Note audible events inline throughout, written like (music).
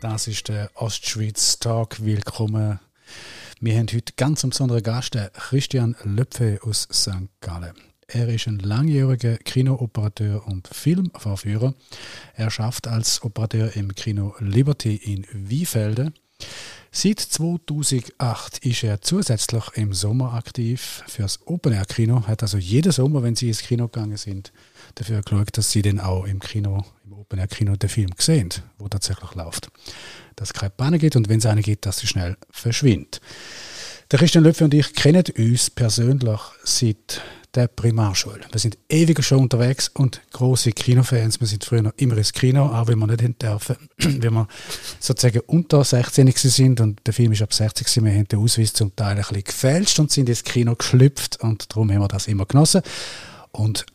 Das ist der Ostschweiz Talk. Willkommen. Wir haben heute ganz einen besonderen Gast, Christian Löpfe aus St. Gallen. Er ist ein langjähriger Kinooperateur und Filmvorführer. Er schafft als Operateur im Kino Liberty in Wiefelde. Seit 2008 ist er zusätzlich im Sommer aktiv fürs Open Air Kino. Hat also jeden Sommer, wenn sie ins Kino gegangen sind, dafür geschaut, dass sie dann auch im Kino, im Open Air Kino den Film sehen, wo tatsächlich läuft. Dass es keine Panne gibt und wenn es eine gibt, dass sie schnell verschwindet. Der Christian Löpfe und ich kennen uns persönlich seit der Primarschule. Wir sind ewig schon unterwegs und große Kinofans. Wir sind früher noch immer ins Kino, auch wenn wir nicht hin dürfen, (clears throat) wenn wir sozusagen unter 16 sind und der Film ist ab 60 gewesen. Wir haben den Ausweis zum Teil ein bisschen gefälscht und sind ins Kino geschlüpft und darum haben wir das immer genossen. Und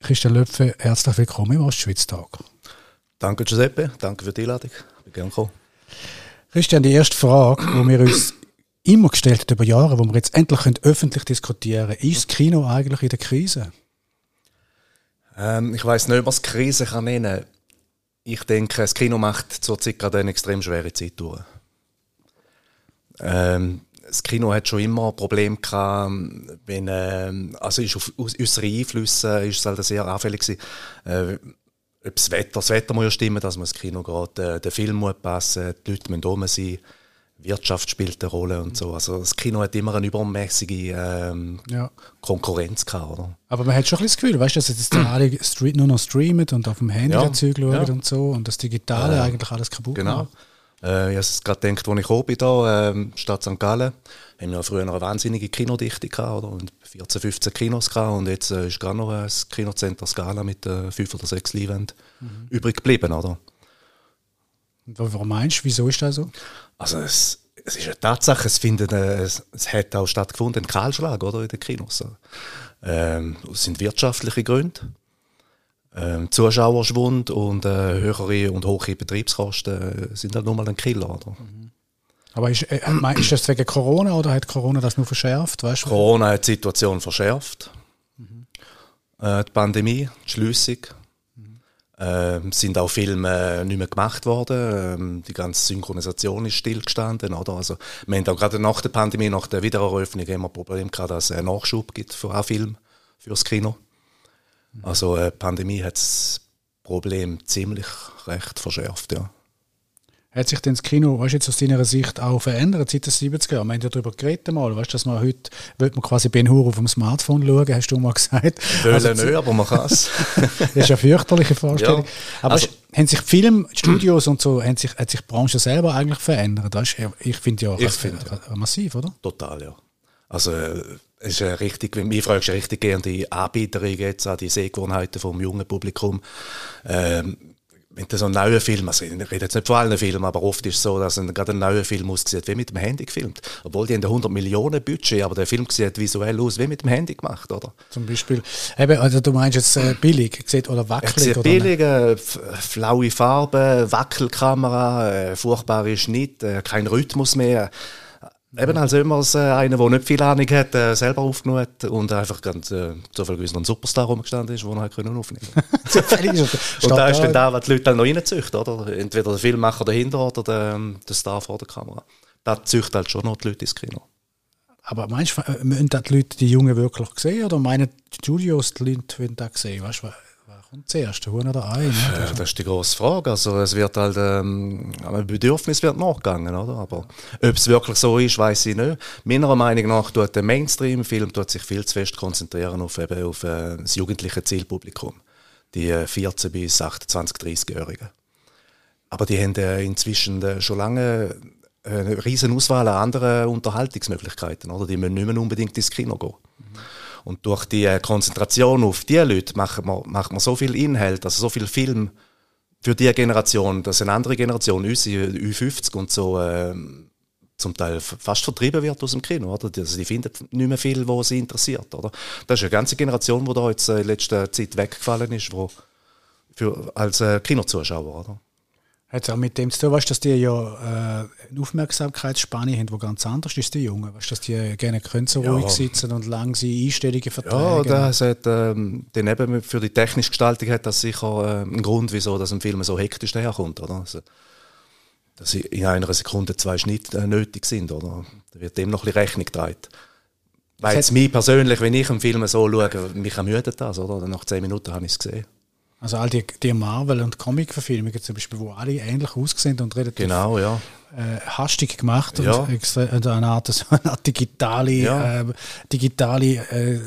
Christian Löpfe, herzlich willkommen im Ostschweiz-Tag. Danke Giuseppe, danke für die Einladung. Ich bin gerne gekommen. Christian, die erste Frage, die wir uns immer gestellt hat über Jahre, wo wir jetzt endlich öffentlich diskutieren können. Ist das Kino eigentlich in der Krise? Ähm, ich weiß nicht, ob man es Krise kann nennen Ich denke, das Kino macht zurzeit gerade eine extrem schwere Zeit durch. Ähm, das Kino hat schon immer Probleme gehabt, wenn, äh, also ist auf unsere Einflüsse ist es halt sehr anfällig gewesen. Äh, das Wetter, das Wetter muss ja stimmen, dass man das Kino geht, äh, der Film muss passen, die Leute müssen oben sein. Wirtschaft spielt eine Rolle und so. Also das Kino hat immer eine übermäßige ähm, ja. Konkurrenz gehabt, oder? Aber man hat schon ein bisschen das Gefühl, weißt du, dass jetzt alle Street nur noch streamen und auf dem Handy ja. Zeug schauen ja. und so und das Digitale äh, eigentlich alles kaputt genau. macht. Äh, ich habe gerade gedacht, als ich gekommen bin, hier, äh, Stadt St. Gallen, haben wir früher eine wahnsinnige Kinodichte gehabt, oder? Und 14, 15 Kinos gehabt und jetzt äh, ist gerade noch ein Kinocenter Scala mit äh, fünf oder sechs Leinwänden mhm. übrig geblieben, oder? Warum meinst du, wieso ist das so? Also es, es ist eine Tatsache, es, findet, äh, es, es hat auch stattgefunden, ein Kahlschlag oder, in den Kinos. Ähm, es sind wirtschaftliche Gründe, ähm, Zuschauerschwund und äh, höhere und hohe Betriebskosten sind halt nur mal ein Killer. Oder? Mhm. Aber ist, äh, ist das wegen Corona oder hat Corona das nur verschärft? Weißt Corona hat die Situation verschärft. Mhm. Äh, die Pandemie, die Schliessung, ähm, sind auch Filme nicht mehr gemacht worden. Ähm, die ganze Synchronisation ist stillgestanden. Oder? Also, wir haben auch gerade nach der Pandemie, nach der Wiedereröffnung, immer Problem gehabt, dass es einen Nachschub gibt für einen Film, fürs Kino. Also, äh, die Pandemie hat das Problem ziemlich recht verschärft, ja. Hat sich denn das Kino, weißt du, jetzt aus deiner Sicht auch verändert seit den 70er Jahren? Wir haben ja darüber geredet mal, weißt du, dass man heute, wird man quasi Ben Hur auf dem Smartphone schauen, hast du mal (laughs) gesagt. Wollen also, nicht, aber man kann es. (laughs) das ist eine fürchterliche Vorstellung. Ja. Aber also, haben sich Filmstudios und so, haben sich, hat sich die Branche selber eigentlich verändert? Weißt, ich finde ja, ich find, ja. massiv, oder? Total, ja. Also, äh, es ist richtig, wenn mich fragst, richtig gerne die Anbieterung jetzt an die Sehgewohnheiten vom jungen Publikum. Ähm, wenn du so einen neuen Film, also ich rede jetzt nicht von allen Filmen, aber oft ist es so, dass ein, gerade ein neuer Film aussieht wie mit dem Handy gefilmt. Obwohl die haben 100 Millionen Budget, aber der Film sieht visuell aus wie mit dem Handy gemacht, oder? Zum Beispiel, eben, also du meinst jetzt äh, billig sieht, oder wackelig? Sieht oder billig, äh, flaue Farbe, Wackelkamera, äh, furchtbare Schnitt, äh, kein Rhythmus mehr. Eben als immer äh, einer, der nicht viel Ahnung hat, äh, selber aufgenommen hat und einfach ganz äh, zufällig ein Superstar rumgestanden ist, den er können aufnehmen konnte. (laughs) und da ist dann da, was die Leute dann noch reinzüchten, oder? Entweder der Filmmacher dahinter oder der, ähm, der Star vor der Kamera. Da züchtet halt schon noch die Leute ins Kino. Aber meinst du, äh, müssen die Leute die Jungen wirklich sehen oder meinen die Studios die Leute das sehen? Weißt du, kommt zuerst, der Huhn oder Ei? Ne? Das, das ist die grosse Frage. Also es wird halt, ähm, ein Bedürfnis wird nachgegangen, oder? Aber ob es wirklich so ist, weiß ich nicht. Meiner Meinung nach tut der Mainstream-Film sich viel zu fest konzentrieren auf, eben, auf äh, das jugendliche Zielpublikum. Die äh, 14 bis 28, 30-Jährigen. Aber die haben äh, inzwischen äh, schon lange äh, eine riesen Auswahl an anderen Unterhaltungsmöglichkeiten, oder? Die müssen nicht mehr unbedingt ins Kino gehen. Und durch die äh, Konzentration auf die Leute macht man, macht man so viel Inhalt, also so viel Film für die Generation, dass eine andere Generation, unsere Ü50 und so, äh, zum Teil fast vertrieben wird aus dem Kino. Oder? Also die finden nicht mehr viel, was sie interessiert. Oder? Das ist eine ganze Generation, die da jetzt äh, in letzter Zeit weggefallen ist, wo für, als äh, Kinozuschauer. Oder? Hat es auch mit dem zu tun, weißt, dass die ja äh, eine Aufmerksamkeitsspanne haben, die ganz anders ist, die Jungen. Weißt, dass die gerne können so Ja. ruhig sitzen und langsame Einstellungen Ja, vertragen. das hat, ähm, dann eben für die technische Gestaltung hat das sicher äh, einen Grund, wieso das ein Film so hektisch daherkommt, oder? Also, dass in einer Sekunde zwei Schnitte äh, nötig sind, oder? Da wird dem noch ein bisschen Rechnung getragen. Weil Es mich persönlich, wenn ich einen Film so schaue, mich ermüdet das, oder? Nach zehn Minuten habe ich es gesehen. Also all die, die Marvel- und Comic-Verfilmungen zum Beispiel, wo alle ähnlich aussehen und relativ Genau, ja. äh, hastig gemacht Ja. und und eine Art, so (laughs) eine Art digitale, Ja. äh, digitale äh,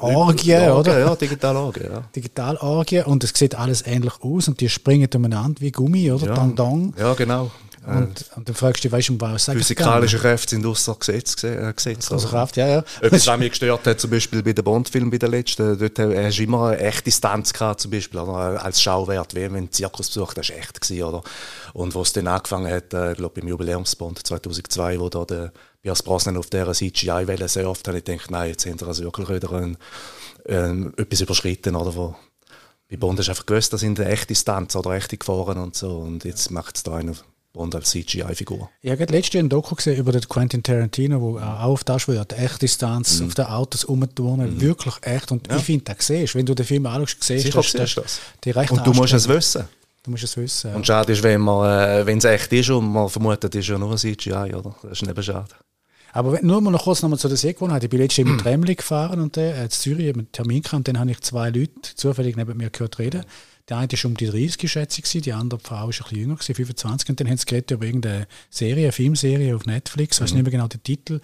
Orgie, oder? Ja, (laughs) digital Orgie, ja. Digitalorgie und es sieht alles ähnlich aus und die springen umeinander wie Gummi, oder? Ja, Dong dong. ja genau. Und, und dann fragst du dich, weißt du, um was sagt Physikalische Kräfte sind außer Gesetz gese- äh, gesetzt. Also? Kraft, ja, ja. Etwas, was mich gestört hat, zum Beispiel bei den Bond-Filmen, bei den letzten, dort äh, hast du immer eine echte Distanz gehabt, zum Beispiel, oder? als Schauwert, wie wenn ein Zirkus besucht, war echt, gewesen, oder? Und wo es dann angefangen hat, äh, ich glaube, im Jubiläumsbond 2002, wo da der Pierce Brosnan auf dieser CGI-Welle sehr oft, habe ich gedacht, nein, jetzt haben sie also wirklich wieder ein, ähm, etwas überschritten, oder? Wo, bei Bond hast du einfach gewusst, das sind echte Stunts oder echte Gefahren und so, und jetzt macht es da einer Bond als CGI-Figur. Ich habe letztes Jahr ein Doku gesehen über den Quentin Tarantino, wo auch auf das schwört, echt Distanz Mhm. auf den Autos umturnen, wirklich echt. Und ich finde, das siehst wenn du den Film anschaust, siehst du dass das. die Und du musst es wissen. Du musst es wissen. ja. Und schade ist, wenn man, äh, wenn es echt ist und man vermutet, es ist ja nur ein CGI, oder? Das ist eben schade. Aber nur mal noch kurz nochmal zu der Sehgewohnheit. Ich bin letztes Jahr mit Tremli gefahren und äh, in Zürich mit einem Termin gehabt und dann habe ich zwei Leute zufällig neben mir gehört reden. Der eine war um die 30 schätze ich, die andere Frau war ein bisschen jünger, gewesen, 25. Und dann haben sie geredet über irgendeine Serie, eine Filmserie auf Netflix, weiß nicht mehr genau den Titel.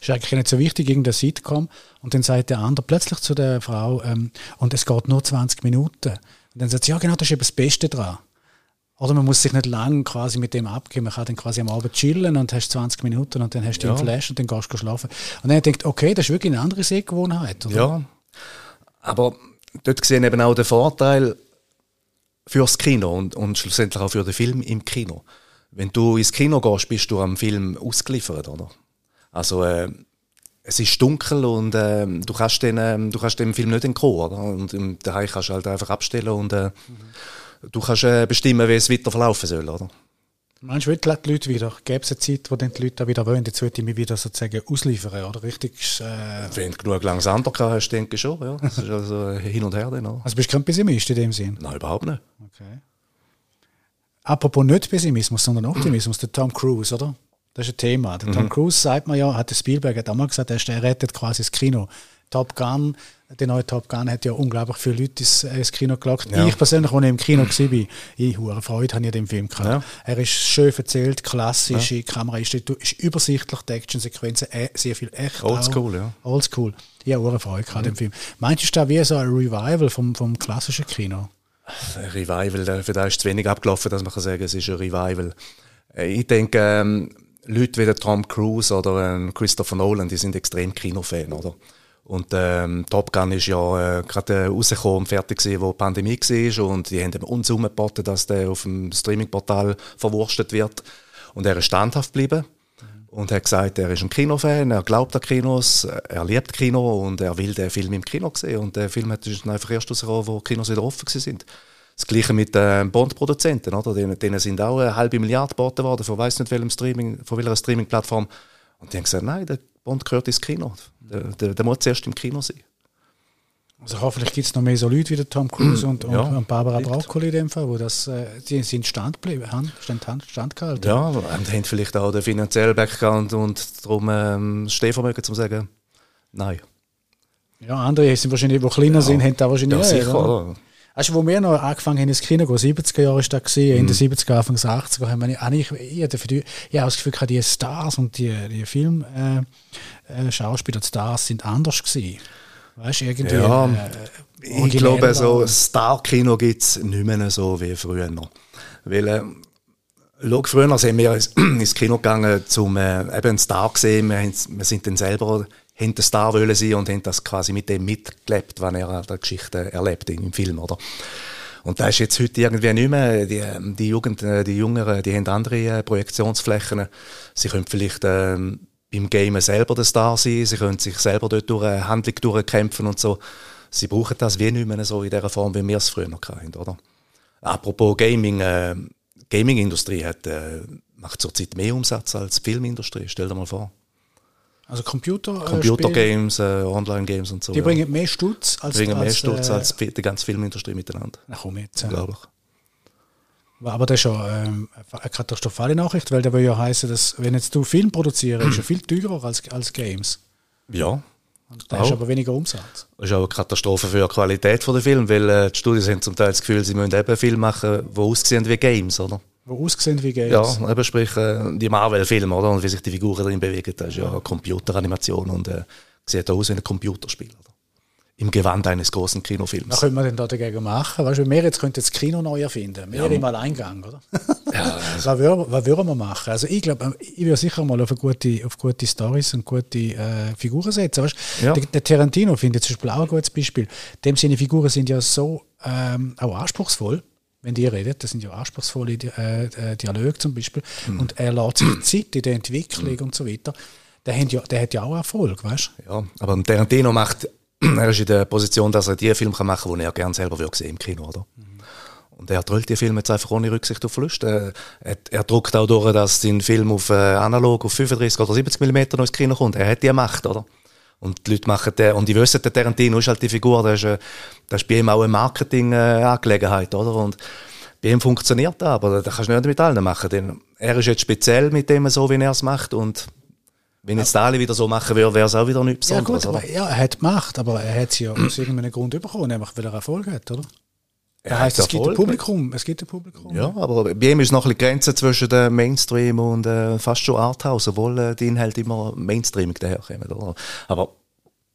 Ist eigentlich nicht so wichtig, irgendeine Sitcom. Und dann sagt der andere plötzlich zu der Frau, ähm, und es geht nur 20 Minuten. Und dann sagt sie, ja genau, das ist eben das Beste dran. Oder man muss sich nicht lang quasi mit dem abgeben. Man kann dann quasi am Abend chillen und hast 20 Minuten und dann hast du Ja. den Flash und dann gehst du schlafen. Und dann denkt, okay, das ist wirklich eine andere Sehgewohnheit. Oder? Ja. Aber dort sehen eben auch den Vorteil fürs Kino und, und schlussendlich auch für den Film im Kino. Wenn du ins Kino gehst, bist du am Film ausgeliefert, oder? Also, äh, es ist dunkel und äh, du, kannst den, äh, du kannst dem Film nicht entkommen, oder? Und daheim kannst du halt einfach abstellen und äh, du kannst äh, bestimmen, wie es weiter verlaufen soll, oder? Meinst du, die Leute wieder? Gäbe es eine Zeit, wo dann die Leute auch wieder wollen, jetzt würde ich mich wieder sozusagen ausliefern, oder? Richtig, äh, Wenn du genug langes Ander hast, denke ich schon, ja. Das ist also hin und her dann, oder? also bist du kein Pessimist in dem Sinn? Nein, überhaupt nicht. Okay. Apropos nicht Pessimismus, sondern Optimismus, der Tom Cruise, oder? Das ist ein Thema. Der Mhm. Tom Cruise sagt man ja, hat der Spielberg hat auch mal gesagt, er, er rettet quasi das Kino. Top Gun, der neue Top Gun hat ja unglaublich viele Leute ins, äh, ins Kino gelockt. Ja. Ich persönlich, als ich im Kino war, ich hure Freude habe ich an dem Film gehabt. Ja. Er ist schön erzählt, klassische Kamera, ist, ist übersichtlich, die Actionsequenzen, äh, sehr viel echt. Oldschool, ja. Oldschool. Ich habe hure Freude gehabt an dem Film. Meinst du, ist das wie so ein Revival vom, vom klassischen Kino? Ein Revival, äh, für das ist zu wenig abgelaufen, dass man kann sagen, es ist ein Revival. Äh, Ich denke, ähm, Leute wie der Tom Cruise oder ähm, Christopher Nolan, die sind extrem Kinofan, oder? Und ähm, Top Gun ist ja äh, gerade äh, rausgekommen und fertig gewesen, wo die Pandemie war und die haben uns umgeboten, dass der auf dem Streamingportal verwurstet wird. Und er ist standhaft geblieben und hat gesagt, er ist ein Kinofan, er glaubt an Kinos, er liebt Kino und er will den Film im Kino sehen. Und der Film hat dann einfach erst rausgekommen, wo Kinos wieder offen sind. Das gleiche mit den Bond-Produzenten, oder? Denen, denen sind auch eine halbe Milliarde geboten worden, von weiss nicht welchem Streaming, von welcher Streaming-Plattform. Und die haben gesagt, nein, der Bond gehört ins Kino. Der, der, der muss zuerst im Kino sein. Also hoffentlich gibt es noch mehr so Leute wie der Tom Cruise und, und, Ja, und Barbara. Broccoli in dem Fall, wo das, äh, die sind stand geblieben, stand, stand gehalten. Ja, und haben vielleicht auch den finanziellen Background und darum ähm, Stehvermögen, zum sagen, nein. Ja, andere sind wahrscheinlich, die kleiner sind, haben da wahrscheinlich Ja, auch, sicher, wo wir noch angefangen haben ins Kino zu gehen, 70er Jahre ist das gewesen, Mhm. Ende 70er, Anfang 80er, haben wir eigentlich, ich hatte für die, ich habe das Gefühl, die Stars und die, die Film, äh, äh, die Stars sind anders gewesen. Weißt du, irgendwie. Ja, äh, Ich glaube, so Star-Kino gibt es nicht mehr so wie früher noch. Weil, äh, schau, früher sind wir ins, (clears throat) Kino gegangen, um äh, eben einen Star zu sehen. Wir, wir sind dann selber, haben den Star wollen sein und haben das quasi mit dem mitgelebt, was er der Geschichte erlebt im Film, oder? Und das ist jetzt heute irgendwie nicht mehr. Die, die Jugend, äh, die Jüngeren, die haben andere äh, Projektionsflächen. Sie können vielleicht ähm, beim Gamen selber der Star sein, sie können sich selber dort durch eine Handlung durchkämpfen und so. Sie brauchen das wie nicht mehr so in der Form, wie wir es früher noch hatten, oder? Apropos Gaming, äh, Gaming-Industrie hat, äh, macht zurzeit mehr Umsatz als die Filmindustrie, stell dir mal vor. Also Computer, Computergames, äh, Online-Games und so. Die ja. bringen mehr Stutz als die bringen mehr Stutz äh, als die ganze Filmindustrie miteinander. Na komm jetzt. Unglaublich. Aber das ist schon ähm, eine katastrophale Nachricht, weil der will ja heißen, dass wenn jetzt du Film produzierst, ist ja viel teurer als, als Games. Ja. Und da hast aber weniger Umsatz. Das ist auch eine Katastrophe für die Qualität der Film, weil äh, die Studios haben zum Teil das Gefühl, sie müssen eben Filme machen, die aussehen wie Games, oder? Die aussehen wie Games. Ja, eben sprich äh, die Marvel-Filme, oder? Und wie sich die Figuren drin bewegen, das ist ja, Computeranimation und äh, sieht aus wie ein Computerspiel, oder? im Gewand eines großen Kinofilms. Was könnte man denn da dagegen machen? Weißt du, wir jetzt könnten das Kino neu erfinden. Wir ja. im Alleingang, oder? Ja, (laughs) also. was, würden, was würden wir machen? Also ich glaube, ich würde sicher mal auf, gute, auf gute Stories und gute äh, Figuren setzen. Weißt? Ja. Der, der, Tarantino finde ich zum Beispiel auch ein gutes Beispiel. Dem seine Figuren sind ja so ähm, auch anspruchsvoll wenn die reden, das sind ja anspruchsvolle äh, äh, Dialoge zum Beispiel, mhm. und er lässt sich Zeit in der Entwicklung mhm. und so weiter, der hat, ja, der hat ja auch Erfolg, weißt du? Ja, aber Tarantino macht (clears throat) er ist in der Position, dass er die Filme machen kann, die er gerne selber würde sehen im Kino, oder? Mhm. Und er drüllt die Filme jetzt einfach ohne Rücksicht auf Verluste. Er, er, druckt auch durch, dass sein Film auf äh, analog auf 35 oder 70 mm noch ins Kino kommt. Er hat die Macht, oder? Und die Leute machen den, und die wissen, der Tarantino ist halt die Figur, das ist, äh, das ist bei ihm auch eine Marketing-Angelegenheit, oder? Und bei ihm funktioniert das, aber das kannst du nicht mit allen machen, denn er ist jetzt speziell mit dem so, wie er es macht und wenn jetzt alle wieder so machen würden, wäre es auch wieder nichts Besonderes. Ja, gut, aber, ja, er hat gemacht, aber er hat es ja aus irgendeinem Grund bekommen, nämlich weil er Erfolg hat, oder? Das heisst, es gibt ein Publikum. Es gibt ein Publikum. Ja, aber bei ihm ist noch ein bisschen Grenze zwischen dem Mainstream und äh, fast schon Arthouse, obwohl äh, die Inhalte immer Mainstreamig daherkommen. Oder? Aber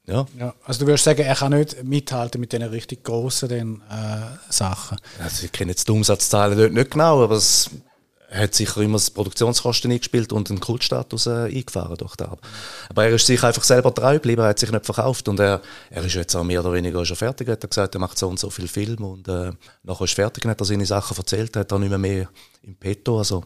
ja. ja. Also du würdest sagen, er kann nicht mithalten mit den richtig grossen den, äh, Sachen. Also ich kenne jetzt die Umsatzzahlen dort nicht genau, aber es er hat sicher immer das Produktionskosten eingespielt und den Kultstatus äh, eingefahren durch das. Aber er ist sich einfach selber treu geblieben, er hat sich nicht verkauft und er, er ist jetzt auch mehr oder weniger schon fertig. Er hat gesagt, er macht so und so viel Film und äh, nachher ist fertig, hat er seine Sachen erzählt, hat er nicht mehr, mehr im Petto, also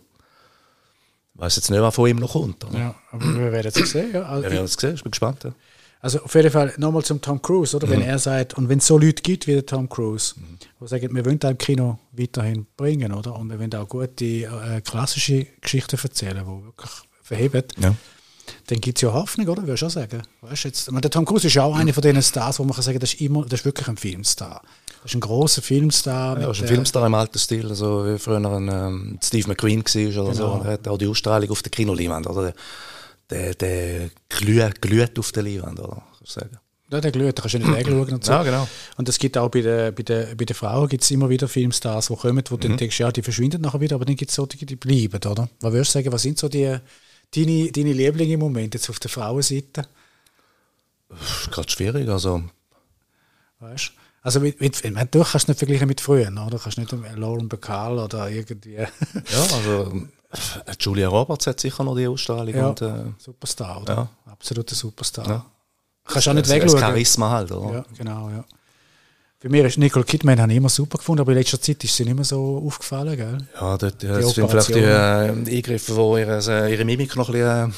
ich weiß jetzt nicht, was von ihm noch kommt. Oder? Ja, aber wir werden es sehen. Ja. Also, wir werden es sehen, ich bin gespannt. Ja. Also auf jeden Fall nochmal zum Tom Cruise, oder? Mhm. Wenn er sagt, und wenn es so Leute gibt wie der Tom Cruise, mhm. die sagen, wir wollen da im Kino weiterhin bringen, oder? Und wir wollen auch gute äh, klassische Geschichten erzählen, die wirklich verheben, ja. dann gibt es ja Hoffnung, oder? Würde ich schon sagen. Weißt, jetzt, meine, der Tom Cruise ist ja auch einer von diesen Stars, wo man kann sagen, das ist, immer, das ist wirklich ein Filmstar. Das ist ein großer Filmstar. Ja, ist ein Filmstar im alten Stil, also wie früher ein ähm, Steve McQueen war oder genau. so. Und hat auch die Ausstrahlung auf der Kinoleinwand, oder? Der, der glüht, glüht auf der Leinwand, oder? Sagen. Ja, der glüht, da kannst du nicht (clears throat) wegschauen und so. Ja, genau. Und es gibt auch bei den, bei den, bei den Frauen gibt's immer wieder Filmstars, die kommen, wo mhm. du denkst, ja, die verschwinden nachher wieder, aber dann gibt es solche, die bleiben, oder? Was würdest du sagen, was sind so die, deine, deine Lieblinge im Moment jetzt auf der Frauenseite? Das ist gerade schwierig, also... Weißt also mit, mit, du kannst nicht vergleichen mit früher, oder? Du kannst nicht Lauren Bacall oder irgendwie... ja, also Julia Roberts hat sicher noch die Ausstrahlung. Ja, und, äh, Superstar, oder? Ja. Absoluter Superstar. Ja. Kannst auch nicht wegschauen. Das Charisma halt, oder? Ja, genau, ja. Für mich ist Nicole Kidman habe ich immer super gefunden, aber in letzter Zeit ist sie nicht mehr so aufgefallen, gell? Ja, dort, ja, das sind vielleicht die äh, Eingriffe, die ihre, äh, ihre Mimik noch ein bisschen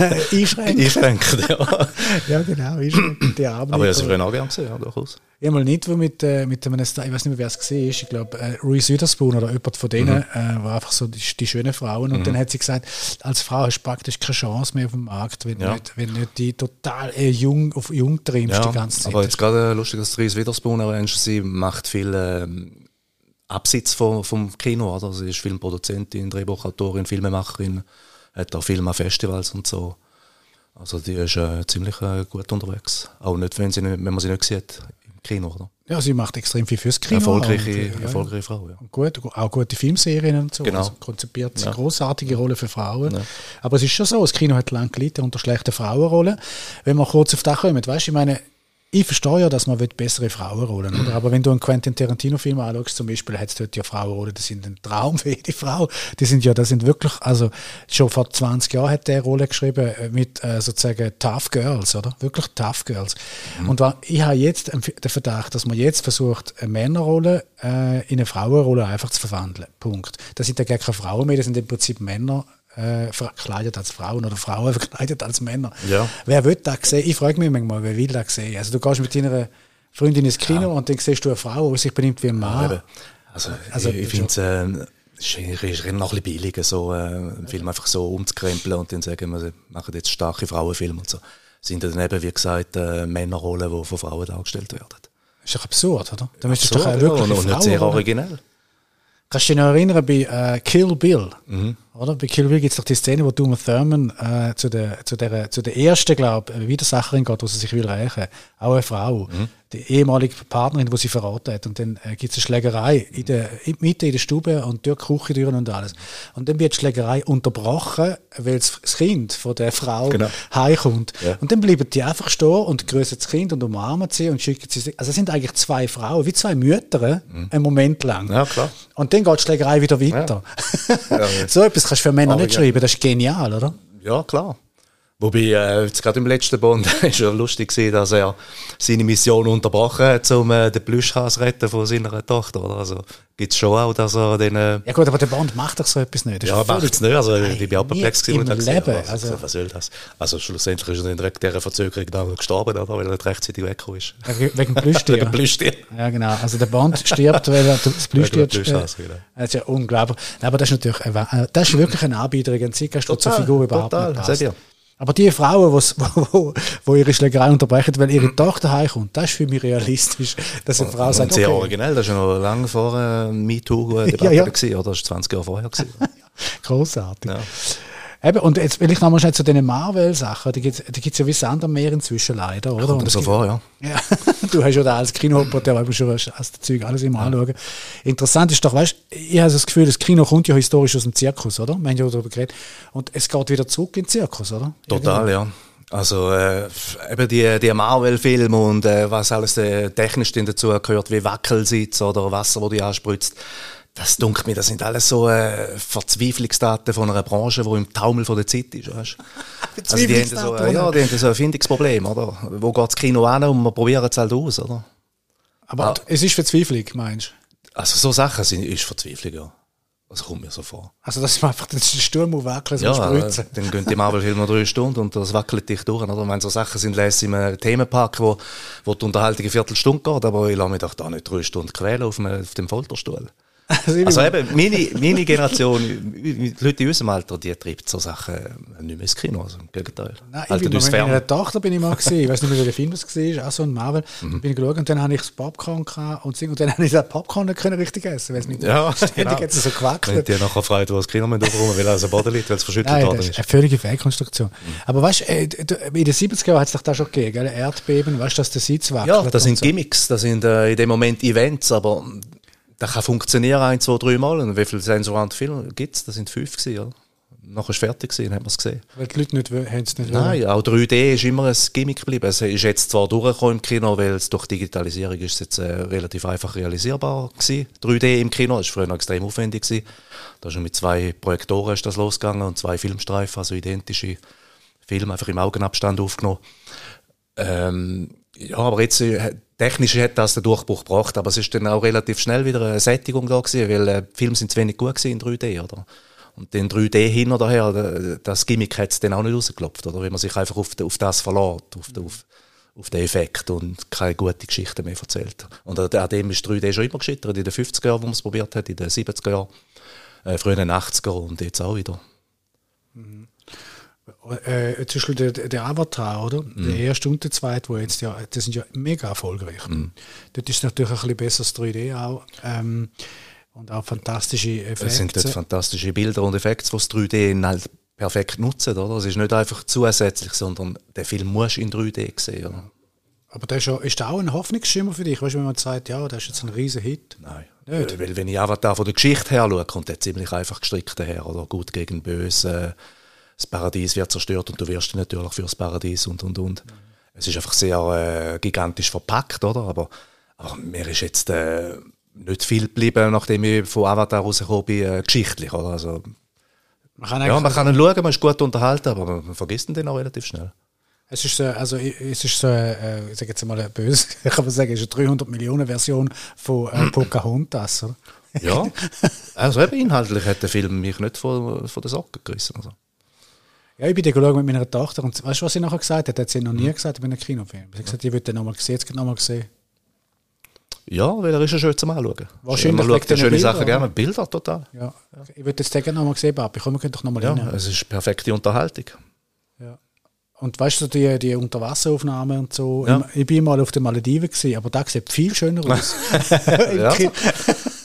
äh, (laughs) einschränken. ja. (laughs) ja, genau, einschränken. Die Arbeit. Aber ja, sie früher auch gerne gesehen, ja, durchaus. Ich mal nicht, wo mit, äh, mit einem Star, ich weiß nicht mehr, wer es gesehen ist, ich glaube, äh, Reese Witherspoon oder jemand von denen, mhm. äh, war einfach so die, die schönen Frauen. Und mhm. dann hat sie gesagt, als Frau hast du praktisch keine Chance mehr auf dem Markt, wenn, ja. nicht, wenn nicht die total äh, jung, auf jung trimmst ja, die ganze Zeit. Aber jetzt gerade lustig, dass Reese Witherspoon erwähnst, sie macht viel ähm, abseits vom, vom Kino, oder? Sie ist Filmproduzentin, Drehbuchautorin, Filmemacherin, hat auch Filme an Festivals und so. Also die ist äh, ziemlich äh, gut unterwegs. Auch nicht, wenn, sie nicht, wenn man sie nicht sieht Kino, oder? Ja, sie macht extrem viel fürs Kino. Erfolgreiche, und, erfolgreiche Frau, ja. Und gut, auch gute Filmserien und so. Genau. Also konzipiert ja. großartige Rolle für Frauen. Ja. Aber es ist schon so, das Kino hat lange gelitten unter schlechten Frauenrollen. Wenn man kurz auf das kommt, weißt du, ich meine, ich verstehe ja, dass man bessere Frauenrollen oder? Aber wenn du einen Quentin Tarantino-Film anschaust, zum Beispiel, hat es dort ja Frauenrollen, das sind ein Traum für jede Frau. Die sind ja, das sind wirklich, also schon vor 20 Jahren hat der Rolle geschrieben äh, mit äh, sozusagen Tough Girls, oder? Wirklich Tough Girls. Mhm. Und ich habe jetzt den Verdacht, dass man jetzt versucht, eine Männerrolle äh, in eine Frauenrolle einfach zu verwandeln. Punkt. Das sind ja gar keine Frauen mehr, das sind im Prinzip Männer äh, verkleidet als Frauen oder Frauen (laughs) verkleidet als Männer. Ja. Wer will das sehen? Ich frage mich manchmal, wer will das sehen? Also du gehst mit deiner Freundin ins Kino ja. und dann siehst du eine Frau, die sich benimmt wie ein Mann. Ja, also, also, ich, ich finde es äh, ist, noch ein bisschen billiger, so, äh, einen Film einfach so umzukrempeln und dann sagen, wir machen jetzt starke Frauenfilme und so. Sind dann eben, wie gesagt, äh, Männerrollen, die von Frauen dargestellt werden. Das ist doch absurd, oder? Da müsstest du doch auch ja, wirklich und nicht sehr originell. Kannst du dich noch erinnern bei äh, Kill Bill? Mhm. Oder? Bei Kill Bill gibt es doch die Szene, wo Uma Thurman äh, zu, der, zu, der, zu der ersten, glaube ich, Widersacherin geht, wo sie sich will rächen. Auch eine Frau. Mhm. Die ehemalige Partnerin, die sie verraten hat. Und dann äh, gibt es eine Schlägerei in der in, Mitte in der Stube und durch die Küche und alles. Und dann wird die Schlägerei unterbrochen, weil das Kind von der Frau Genau. heimkommt. Ja. Und dann bleiben die einfach stehen und grüßen das Kind und umarmen sie und schicken sie. Also es sind eigentlich zwei Frauen, wie zwei Mütter, einen Moment lang. Mhm. Ja, klar. Und dann geht die Schlägerei wieder weiter. Ja, (laughs) so etwas kannst du für Männer Aber nicht schreiben, das ist genial, oder? Ja, klar. Wobei, äh, jetzt gerade im letzten Bond ist (laughs) ja lustig gewesen, dass er seine Mission unterbrochen hat, um äh, den Plüschhas zu retten von seiner Tochter. Oder? Also gibt es schon auch, dass er den... Äh, Ja gut, aber der Bond macht doch so etwas nicht. Das ja, macht es nicht. Also, Nein, ich bin auch perplex gewesen. im hab gesehen, Leben, Was, also- was soll das? Also schlussendlich ist er dann direkt dieser Verzögerung dann gestorben, oder? weil er nicht rechtzeitig weggekommen ist. Wegen Plüschtier. (laughs) Wegen Plüschtier. Ja, genau. Also der Bond stirbt, weil er das Plüschtier... Plüschhaus, genau. Das ist ja unglaublich. Aber das ist natürlich... äh, Das ist wirklich eine Anbietung. Ein Zeitgeist, der zur Figur überhaupt total, nicht passt. dir. Aber die Frauen, wo's- (laughs) wo, wo, wo ihre Schlägerei unterbrechen, weil ihre Tochter heimkommt, das ist für mich realistisch, dass eine Frau Und sagt, sehr okay, originell, das war noch lange vor äh, MeToo-Debatte, (laughs) Ja, ja. gewesen, oder? Das war 20 Jahre vorher. Gewesen. (laughs) großartig. Ja. Eben, und jetzt will ich nochmal schnell zu den Marvel-Sachen. Die gibt es die gibt's ja wie Sand am Meer inzwischen leider, oder? Kommt Und so vor, ja. Ja, (laughs) du hast ja da als Kinohopper, der schon das Zeug alles immer anschauen. Interessant ist doch, weißt ich habe das Gefühl, das Kino kommt ja historisch aus dem Zirkus, oder? Wir haben ja darüber geredet. Und es geht wieder zurück in den Zirkus, oder? Total, ja. Also äh, eben die, die Marvel-Filme und äh, was alles äh, technisch dazu gehört, wie Wackelsitz oder Wasser, wo die anspritzt, das dunkelt mir, das sind alles so äh, Verzweiflungsdaten von einer Branche, die im Taumel von der Zeit ist. Weißt? (laughs) Also die haben so, äh, ja, die haben so ein Findungsproblem, oder? Wo geht das Kino an und wir probieren es halt aus, oder? Aber Ah. es ist Verzweiflung, meinst du? Also so Sachen sind, ist Verzweiflung, ja. Das kommt mir so vor. Also, dass man einfach den Sturm aufwackeln, so Ja, spritzen. äh, dann gehen die Marvel-Filme noch drei Stunden und das wackelt dich durch. Oder? Wenn so Sachen sind, lese ich im Themenpark, wo, wo die Unterhaltung eine Viertelstunde geht, aber ich lasse mich doch da nicht drei Stunden quälen auf, einem, auf dem Folterstuhl. (laughs) Also, ich eben, meine, meine Generation, die Leute in unserem Alter, die treibt so Sachen nicht mehr ins Kino, also im Gegenteil. Nein, ich bin mit meiner Tochter bin ich mal gesehen. Ich weiß nicht mehr, welcher Film das war, auch so ein Marvel. Mhm. Bin ich geschaut und dann habe ich das Popcorn gehabt und, und dann (laughs) habe ich das Popcorn nicht können richtig essen, weil es nicht Ja, genau. hat es so Wenn gewackelt. die nachher freut, wo das Kino mit aufräumen, weil aus dem Boden liegt, weil es verschüttelt Nein, worden ist. eine völlige Fehlkonstruktion. Aber weißt du, äh, du, in den 70er Jahren hat es doch da schon gegeben? Erdbeben, weißt du, dass der Sitz wackelt. Ja, das sind so. Gimmicks, das sind äh, in dem Moment Events, aber das kann funktionieren ein, zwei, drei Mal. Und wie viele sensorante Filme gibt es? Das sind fünf gewesen, oder? Nachher war es fertig gewesen, haben wir es gesehen. Weil die Leute nicht, haben es nicht Nein, auch 3D ist immer ein Gimmick geblieben. Es ist jetzt zwar durchgekommen im Kino, weil es durch Digitalisierung ist jetzt äh, relativ einfach realisierbar gewesen. 3D im Kino, das war früher noch extrem aufwendig gewesen. Da schon mit zwei Projektoren ist das losgegangen und zwei Filmstreifen, also identische Filme, einfach im Augenabstand aufgenommen. Ähm, ja, aber jetzt, äh, technisch hat das den Durchbruch gebracht, aber es ist dann auch relativ schnell wieder eine Sättigung da gewesen, weil äh, die Filme sind zu wenig gut gewesen in 3D, oder? Und den 3D hin oder her, das Gimmick hat es dann auch nicht rausgeklopft, oder? Wenn man sich einfach auf, auf das verlässt, auf, den- auf, auf den Effekt und keine gute Geschichte mehr erzählt. Und an dem ist 3D schon immer gescheitert, in den 50er Jahren, wo man es probiert hat, in den 70er Jahren, äh, den 80er und jetzt auch wieder. Äh, zum Beispiel der, der Avatar, oder? Mhm. Der erste und der zweite, wo jetzt ja, das sind ja mega erfolgreich. Mhm. Dort ist natürlich ein bisschen besseres 3D auch. Ähm, und auch fantastische Effekte. Es sind dort fantastische Bilder und Effekte, die das 3D halt perfekt nutzen, oder? Es ist nicht einfach zusätzlich, sondern der Film muss in 3D sehen, oder? Aber das ist, ja, ist das auch ein Hoffnungsschimmer für dich? Weißt du, wenn man sagt, ja, das ist jetzt ein riesen Hit. Nein. Nicht? Weil, wenn ich Avatar von der Geschichte her schaue, kommt der ziemlich einfach gestrickt daher, oder? Gut gegen böse, das Paradies wird zerstört und du wirst natürlich für das Paradies und, und, und. Es ist einfach sehr äh, gigantisch verpackt, oder? Aber, aber mir ist jetzt äh, nicht viel geblieben, nachdem ich von Avatar rausgekommen bin, äh, geschichtlich, oder? Also, Man kann ja, man kann ihn schauen, man ist gut unterhalten, aber man, vergisst ihn dann auch relativ schnell. Es ist so, also es ist so, äh, ich sage jetzt mal böse, (laughs) ich kann man sagen, es ist eine 300 Millionen Version von äh, (clears throat) Pocahontas, oder? Ja, (laughs) also eben inhaltlich hat der Film mich nicht von, von den Socken gerissen. Also. Ja, ich bin dann mit meiner Tochter und weißt du, was sie nachher gesagt hat? Hat sie noch nie gesagt bei einem Kinofilm. Sie hat gesagt, ich würde den nochmal sehen, jetzt nochmal gesehen. Ja, weil er ist ja schön zum Anschauen. Wahrscheinlich Man schaut ja schöne den Sachen gerne. Bilder, total. Ja. Ich würde jetzt den nochmal sehen, Papi. Komm, wir können doch nochmal Ja, rein. es ist perfekte Unterhaltung. Ja. Und weißt du, die, die Unterwasseraufnahmen und so, Ja. ich, ich bin mal auf den Malediven gewesen, aber da sieht viel schöner (laughs) aus. (laughs) Im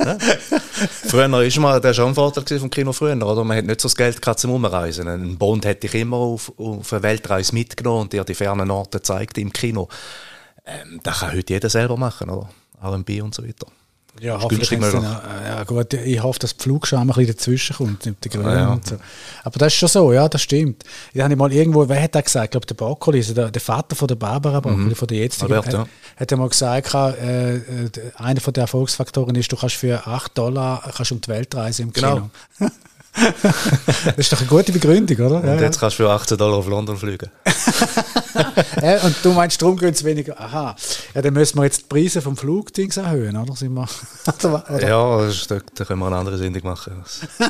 Kino. (laughs) Früher ist mal, der war gewesen vom Kino früher, oder? Man hat nicht so das Geld gehabt zum Umreisen. Ein Bond hätte ich immer auf, auf eine Weltreise mitgenommen und dir die fernen Orte gezeigt im Kino. Ähm, das kann heute jeder selber machen, oder? R&B und so weiter. Ja, hoffentlich ja, gut, ich hoffe, dass die Flugscham ein bisschen dazwischen kommt, mit den Grünen Ja, ja. und so. Aber das ist schon so, ja, das stimmt. Ich habe mal irgendwo, wer hat das gesagt? Ich glaube, der Broccoli, also der, der Vater von der Barbara Broccoli, von der jetzigen, Mhm. Albert, hat, hat er mal gesagt, äh, äh, einer von der Erfolgsfaktoren ist, du kannst für 8 Dollar kannst um die Welt reisen im Genau. Kino. (laughs) das ist doch eine gute Begründung, oder? Und Ja, ja. jetzt kannst du für 18 Dollar auf London fliegen. (laughs) Ja, und du meinst, darum gehen es weniger. Aha, ja, dann müssen wir jetzt die Preise vom Flugdings erhöhen, oder? Sind wir, (laughs) oder, oder, Ja, das da, da können wir eine andere Sendung machen.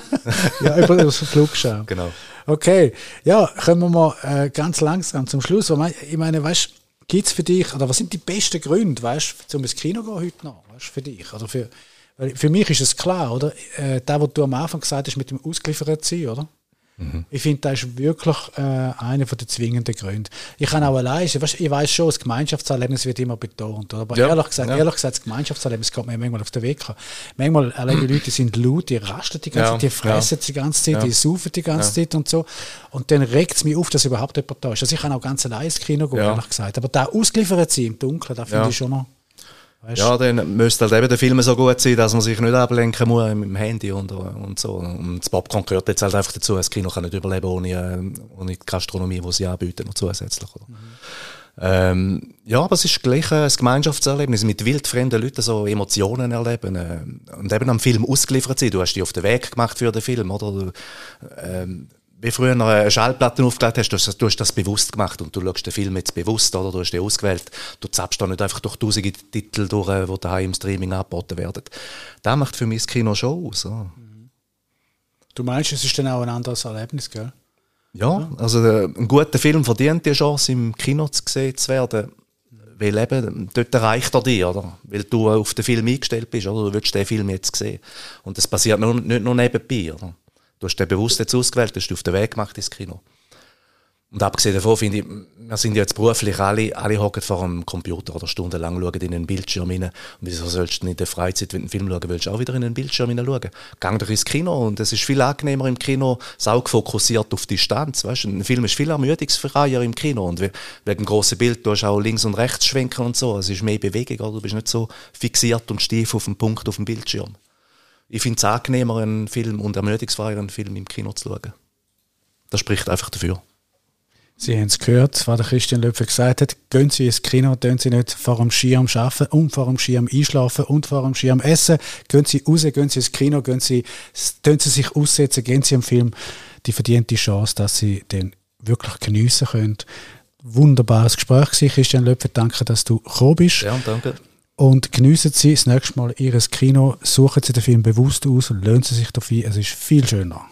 (laughs) ja, über über das Flugschau. genau. Okay, ja, kommen wir mal äh, ganz langsam zum Schluss. Ich meine, weißt gibt es für dich, oder was sind die besten Gründe, weißt du, um ins Kino gehen heute noch, weißt, für dich? Oder für, weil für mich ist es klar, oder? Äh, da, was du am Anfang gesagt hast, mit dem ausgeliefert sein, oder? Ich finde, das ist wirklich äh, einer der zwingenden Gründe. Ich kann auch allein, weißt, ich weiß schon, das Gemeinschaftserlebnis wird immer betont. Oder? Aber Ja, ehrlich, gesagt, ja. ehrlich gesagt, das Gemeinschaftserlebnis kommt mir manchmal auf den Weg. Manchmal die Leute sind laut, die rasten die ganze Ja, Zeit, die fressen die ganze Zeit, die saufen die ganze Zeit und so. Und dann regt es mich auf, dass überhaupt jemand da ist. Also ich kann auch ganz allein ins Kino gehen, ehrlich gesagt. Aber da ausgeliefert sein im Dunkeln, da finde ich schon noch. Weißt, Ja, dann müsste halt eben der Film so gut sein, dass man sich nicht ablenken muss dem Handy und, und so. Und das Popcorn gehört jetzt halt einfach dazu. Das Kino kann nicht überleben ohne, äh, ohne die Gastronomie, die sie anbieten, noch zusätzlich. Oder? Ähm, ja, aber es ist gleich ein Gemeinschaftserlebnis, mit wildfremden Leuten so Emotionen erleben äh, und eben am Film ausgeliefert sein. Du hast dich auf den Weg gemacht für den Film, oder? Ähm, wie früher eine Schallplatte aufgelegt hast, du hast, das- du hast das bewusst gemacht und du schaust den Film jetzt bewusst, oder? Du hast den ausgewählt. Du zappst da nicht einfach durch tausende Titel durch, äh, die daheim im Streaming angeboten werden. Das macht für mich das Kino schon aus. Ja. Du meinst, es ist dann auch ein anderes Erlebnis, gell? Ja, also äh, ein guter Film verdient die Chance, im Kino zu gesehen zu werden. Weil eben, dort erreicht er dich, oder? Weil du auf den Film eingestellt bist, oder? Du willst den Film jetzt sehen. Und das passiert nur, nicht nur nebenbei, oder? Du hast den bewusst jetzt ausgewählt, hast du auf den Weg gemacht ins Kino. Und abgesehen davon finde ich, wir sind ja jetzt beruflich alle, alle hocken vor einem Computer oder stundenlang schauen in einen Bildschirm rein. Und wieso sollst du in der Freizeit, wenn du einen Film schauen willst, auch wieder in einen Bildschirm hineinschauen? Gang doch ins Kino und es ist viel angenehmer im Kino, das Auge fokussiert auf Distanz, weißt du? Ein Film ist viel ermüdungsfreier im Kino und we- wegen dem grossen Bild, du hast auch links und rechts schwenken und so, es ist mehr Bewegung, oder? Du bist nicht so fixiert und steif auf dem Punkt auf dem Bildschirm. Ich finde es angenehmer, einen Film und ermüdungsfreier einen Film im Kino zu schauen. Das spricht einfach dafür. Sie haben es gehört, was der Christian Löpfer gesagt hat. Gehen Sie ins Kino, tun Sie nicht vor dem Schirm arbeiten und vor dem Schirm einschlafen und vor dem Schirm essen. Gehen Sie raus, gehen Sie ins Kino, gehen Sie, tun Sie sich aussetzen, gehen Sie im Film. Die verdient die Chance, dass Sie den wirklich geniessen können. Wunderbares Gespräch Christian Löpfer. Danke, dass du gekommen bist. Ja, danke. Und geniessen Sie das nächste Mal Ihres Kino. Suchen Sie den Film bewusst aus und lohnen Sie sich dafür. Es ist viel schöner.